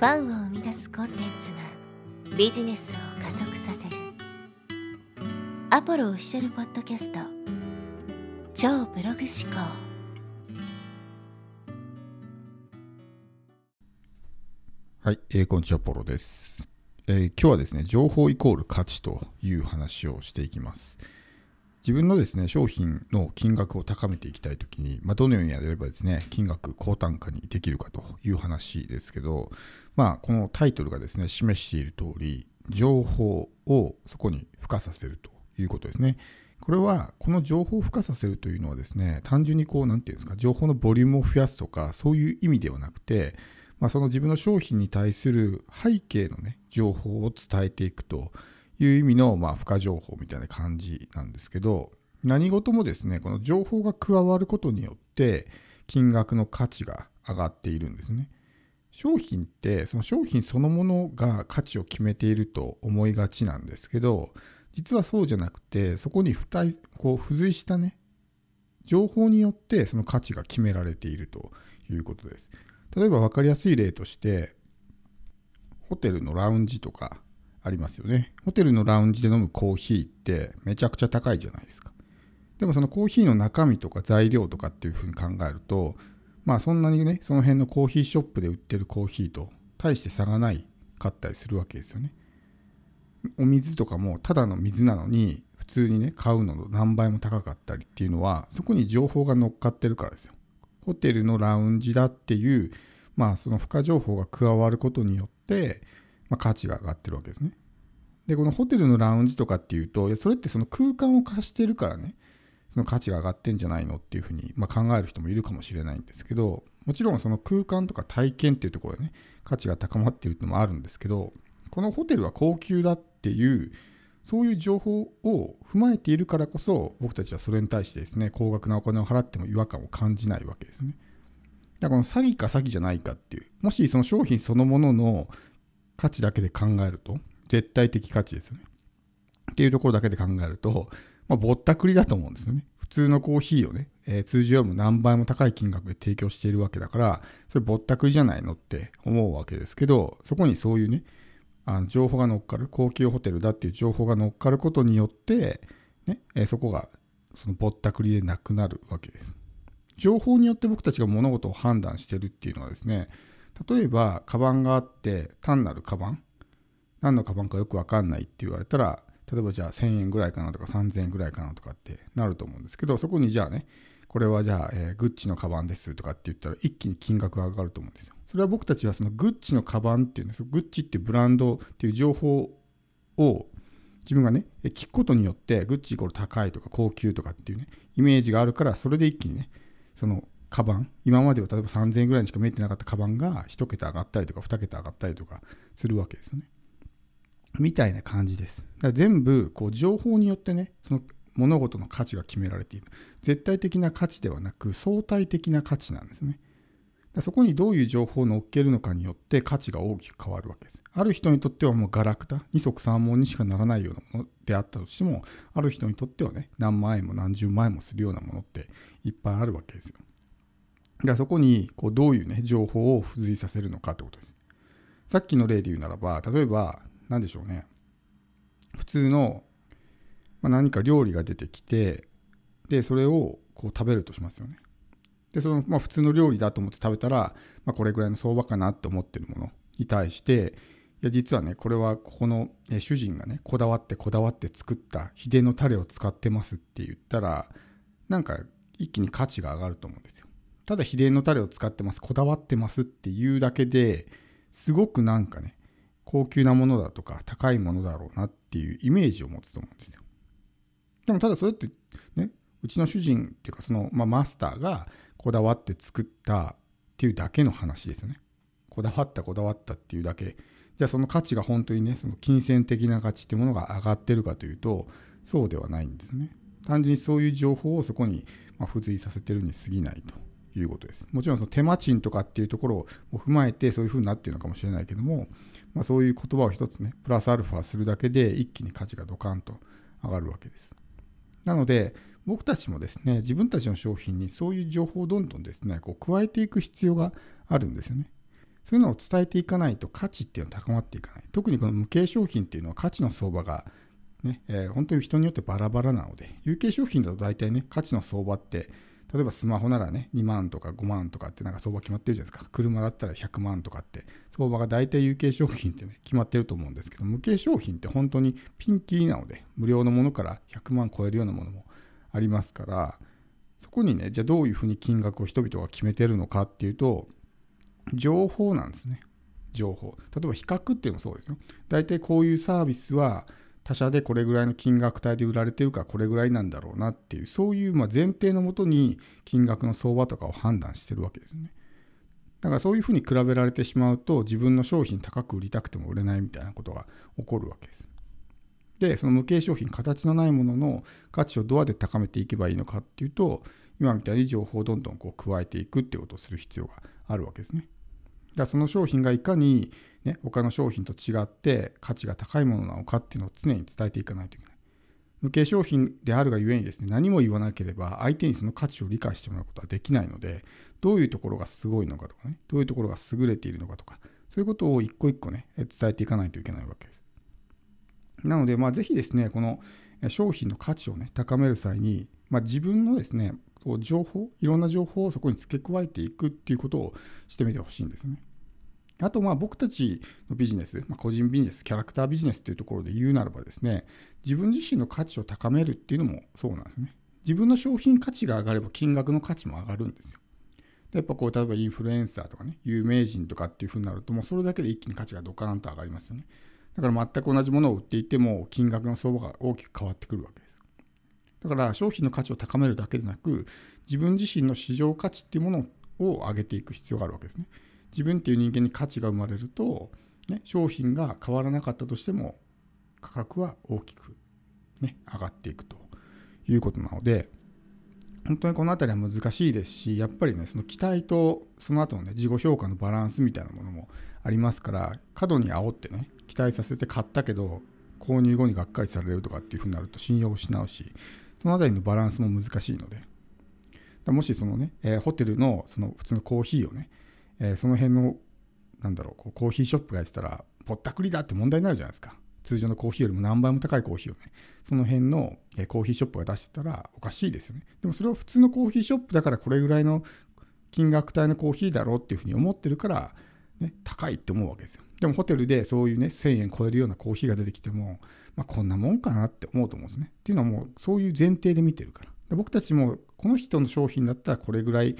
ファンを生み出すコンテンツがビジネスを加速させる。アポロオフィシャルポッドキャスト。超ブログ思考。はい、えー、こんにちは、ポロです、えー今日はですね、情報イコール価値という話をしていきます。自分のですね、商品の金額を高めていきたいときに、まあ、どのようにやればですね、金額高単価にできるかという話ですけど、まあ、このタイトルがですね、示している通り、情報をそこに付加させるということですね。これは、この情報を付加させるというのはですね、単純にこう、なんていうんですか、情報のボリュームを増やすとか、そういう意味ではなくて、まあ、その自分の商品に対する背景のね、情報を伝えていくという意味の、まあ、付加情報みたいな感じなんですけど、何事もですね、この情報が加わることによって、金額の価値が上がっているんですね。商品って、その商品そのものが価値を決めていると思いがちなんですけど、実はそうじゃなくて、そこに付帯こう付随したね、情報によってその価値が決められているということです。例えば分かりやすい例として、ホテルのラウンジとかありますよね。ホテルのラウンジで飲むコーヒーってめちゃくちゃ高いじゃないですか。でもそのコーヒーの中身とか材料とかっていうふうに考えると、まあそんなにね、その辺のコーヒーショップで売ってるコーヒーと大して差がないかったりするわけですよね。お水とかもただの水なのに普通にね買うのの何倍も高かったりっていうのはそこに情報が乗っかってるからですよ。ホテルのラウンジだっていうまあその付加情報が加わることによって、まあ、価値が上がってるわけですね。でこのホテルのラウンジとかっていうとそれってその空間を貸してるからねその価値が上がってんじゃないのっていうふうに、まあ、考える人もいるかもしれないんですけどもちろんその空間とか体験っていうところでね価値が高まってるっていうのもあるんですけどこのホテルは高級だっていうそういう情報を踏まえているからこそ僕たちはそれに対してですね高額なお金を払っても違和感を感じないわけですね。だからこの詐欺か詐欺じゃないかっていうもしその商品そのものの価値だけで考えると絶対的価値ですよね。っていうところだけで考えると、まあ、ぼったくりだと思うんですよね。普通のコーヒーをね、えー通常よりも何倍も高い金額で提供しているわけだから、それぼったくりじゃないのって思うわけですけど、そこにそういうね、あの情報が乗っかる、高級ホテルだっていう情報が乗っかることによって、ねえーそこがそのぼったくりでなくなるわけです。情報によって僕たちが物事を判断してるっていうのはですね、例えば、カバンがあって、単なるカバン、何のカバンかよくわかんないって言われたら、例えばじゃあ1000円ぐらいかなとか3000円ぐらいかなとかってなると思うんですけど、そこにじゃあね、これはじゃあ、えーグッチのカバンですとかって言ったら一気に金額が上がると思うんですよ。それは僕たちはそのグッチのカバンっていうね、そのグッチっていうブランドっていう情報を自分がね、聞くことによって、グッチイコール高いとか高級とかっていうね、イメージがあるから、それで一気にね、そのカバン、今までは例えば3000円ぐらいにしか見えてなかったカバンが1桁上がったりとか2桁上がったりとかするわけですよね。みたいな感じです。だから全部こう情報によってね、その物事の価値が決められている。絶対的な価値ではなく相対的な価値なんですね。だそこにどういう情報を乗っけるのかによって価値が大きく変わるわけです。ある人にとってはもうガラクタ、二足三門にしかならないようなものであったとしても、ある人にとってはね、何万円も何十万円もするようなものっていっぱいあるわけですよ。だからそこにこうどういうね、情報を付随させるのかってことです。さっきの例で言うならば、例えば、何でしょうね。普通の、まあ、何か料理が出てきて、で、それをこう食べるとしますよね。で、その、まあ、普通の料理だと思って食べたら、まあ、これぐらいの相場かなって思ってるものに対して、いや、実はね、これはここの主人がね、こだわってこだわって作った秘伝のタレを使ってますって言ったら、なんか一気に価値が上がると思うんですよ。ただ秘伝のタレを使ってます、こだわってますっていうだけですごくなんかね、高級なものだとか高いものだろうなっていうイメージを持つと思うんですよ。でもただそれってね、うちの主人っていうかその、まあ、マスターがこだわって作ったっていうだけの話ですよね。こだわったこだわったっていうだけ。じゃあその価値が本当にね、その金銭的な価値ってものが上がってるかというと、そうではないんですよね。単純にそういう情報をそこに付随させてるに過ぎないということです。もちろんその手間賃とかっていうところを踏まえてそういうふうになっているのかもしれないけども、まあ、そういう言葉を一つね、プラスアルファするだけで一気に価値がドカンと上がるわけです。なので、僕たちもですね、自分たちの商品にそういう情報をどんどんですね、こう加えていく必要があるんですよね。そういうのを伝えていかないと価値っていうのは高まっていかない。特にこの無形商品っていうのは価値の相場がね、えー、本当に人によってバラバラなので、有形商品だと大体ね、価値の相場って、例えばスマホならね、2万とか5万とかってなんか相場決まってるじゃないですか。車だったら100万とかって、相場が大体有形商品ってね、決まってると思うんですけど、無形商品って本当にピンキーなので、無料のものから100万超えるようなものもありますから、そこにね、じゃあどういうふうに金額を人々が決めてるのかっていうと、情報なんですね。情報。例えば比較っていうのもそうですよ。大体こういうサービスは他社でこれぐらいの金額帯で売られてるからこれぐらいなんだろうなっていう、そういうま前提のもとに金額の相場とかを判断してるわけですね。だからそういうふうに比べられてしまうと自分の商品高く売りたくても売れないみたいなことが起こるわけです。で、その無形商品、形のないものの価値をどうやって高めていけばいいのかっていうと、今みたいに情報をどんどんこう加えていくっていうことをする必要があるわけですね。だその商品がいかに、ね、他の商品と違って価値が高いものなのかっていうのを常に伝えていかないといけない。無形商品であるがゆえにですね、何も言わなければ相手にその価値を理解してもらうことはできないので、どういうところがすごいのかとかね、どういうところが優れているのかとか、そういうことを一個一個ね、伝えていかないといけないわけです。なので、まあ、ぜひですね、この商品の価値をね、高める際に、まあ、自分のですね、こう情報、いろんな情報をそこに付け加えていくっていうことをしてみてほしいんですね。あと、まあ僕たちのビジネス、まあ、個人ビジネス、キャラクタービジネスというところで言うならばですね、自分自身の価値を高めるっていうのもそうなんですね。自分の商品価値が上がれば金額の価値も上がるんですよ。でやっぱこう、例えばインフルエンサーとかね、有名人とかっていうふうになると、もうそれだけで一気に価値がドカーンと上がりますよね。だから全く同じものを売っていても、金額の相場が大きく変わってくるわけです。だから商品の価値を高めるだけでなく、自分自身の市場価値っていうものを上げていく必要があるわけですね。自分っていう人間に価値が生まれると、ね、商品が変わらなかったとしても価格は大きく、ね、上がっていくということなので本当にこの辺りは難しいですしやっぱりねその期待とその後のね自己評価のバランスみたいなものもありますから過度に煽ってね期待させて買ったけど購入後にがっかりされるとかっていうふうになると信用を失うしその辺りのバランスも難しいので。もしそのね、えー、ホテルのその普通のコーヒーをねえー、その辺のなんだろうこうコーヒーショップがやってたらぼったくりだって問題になるじゃないですか。通常のコーヒーよりも何倍も高いコーヒーをねその辺の、えー、コーヒーショップが出してたらおかしいですよね。でもそれは普通のコーヒーショップだからこれぐらいの金額帯のコーヒーだろうっていうふうに思ってるから、ね、高いって思うわけですよでもホテルでそういうね1000円超えるようなコーヒーが出てきても、まあ、こんなもんかなって思うと思うんですねっていうのはもうそういう前提で見てるからで僕たちもこの人の商品だったらこれぐらい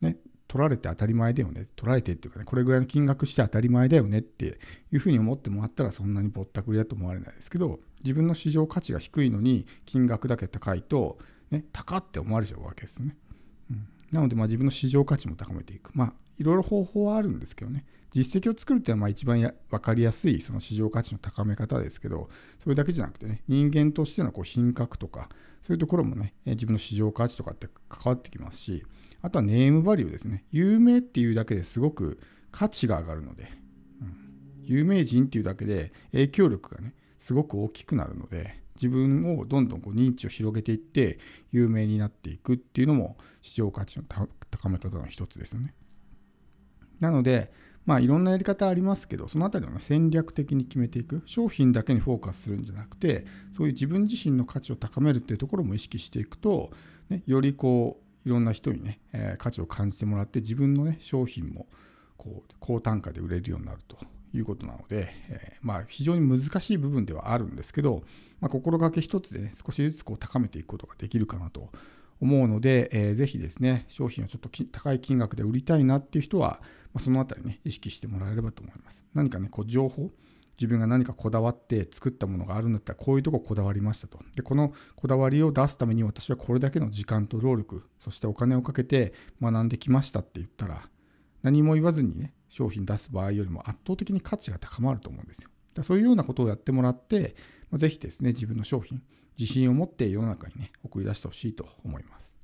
ね取られて当たり前だよね。取られてっていうかね、これぐらいの金額して当たり前だよねっていうふうに思ってもらったらそんなにぼったくりだと思われないですけど、自分の市場価値が低いのに金額だけ高いと、ね、高って思われちゃうわけですよね。うん、なので、まあ、自分の市場価値も高めていく。まあ、いろいろ方法はあるんですけどね。実績を作るっていうのはまあ一番や分かりやすいその市場価値の高め方ですけど、それだけじゃなくてね、人間としてのこう品格とか、そういうところもね、自分の市場価値とかって関わってきますし、あとはネームバリューですね。有名っていうだけですごく価値が上がるので、うん、有名人っていうだけで影響力がね、すごく大きくなるので、自分をどんどんこう認知を広げていって有名になっていくっていうのも市場価値の高め方の一つですよね。なので、まあいろんなやり方ありますけど、そのあたりを、戦略的に決めていく。商品だけにフォーカスするんじゃなくて、そういう自分自身の価値を高めるっていうところも意識していくと、ね、よりこういろんな人にね、えー、価値を感じてもらって自分のね商品もこう高単価で売れるようになるということなので、えー、まあ非常に難しい部分ではあるんですけど、まあ、心がけ一つでね少しずつこう高めていくことができるかなと思うので、えー、ぜひですね商品をちょっと高い金額で売りたいなっていう人は、まあ、そのあたりね意識してもらえればと思います何かねこう情報自分が何かこだわって作ったものがあるんだったらこういうとここだわりましたと。で、このこだわりを出すために私はこれだけの時間と労力、そしてお金をかけて学んできましたって言ったら、何も言わずにね、商品出す場合よりも圧倒的に価値が高まると思うんですよ。だそういうようなことをやってもらって、まあ、ぜひですね、自分の商品、自信を持って世の中にね、送り出してほしいと思います。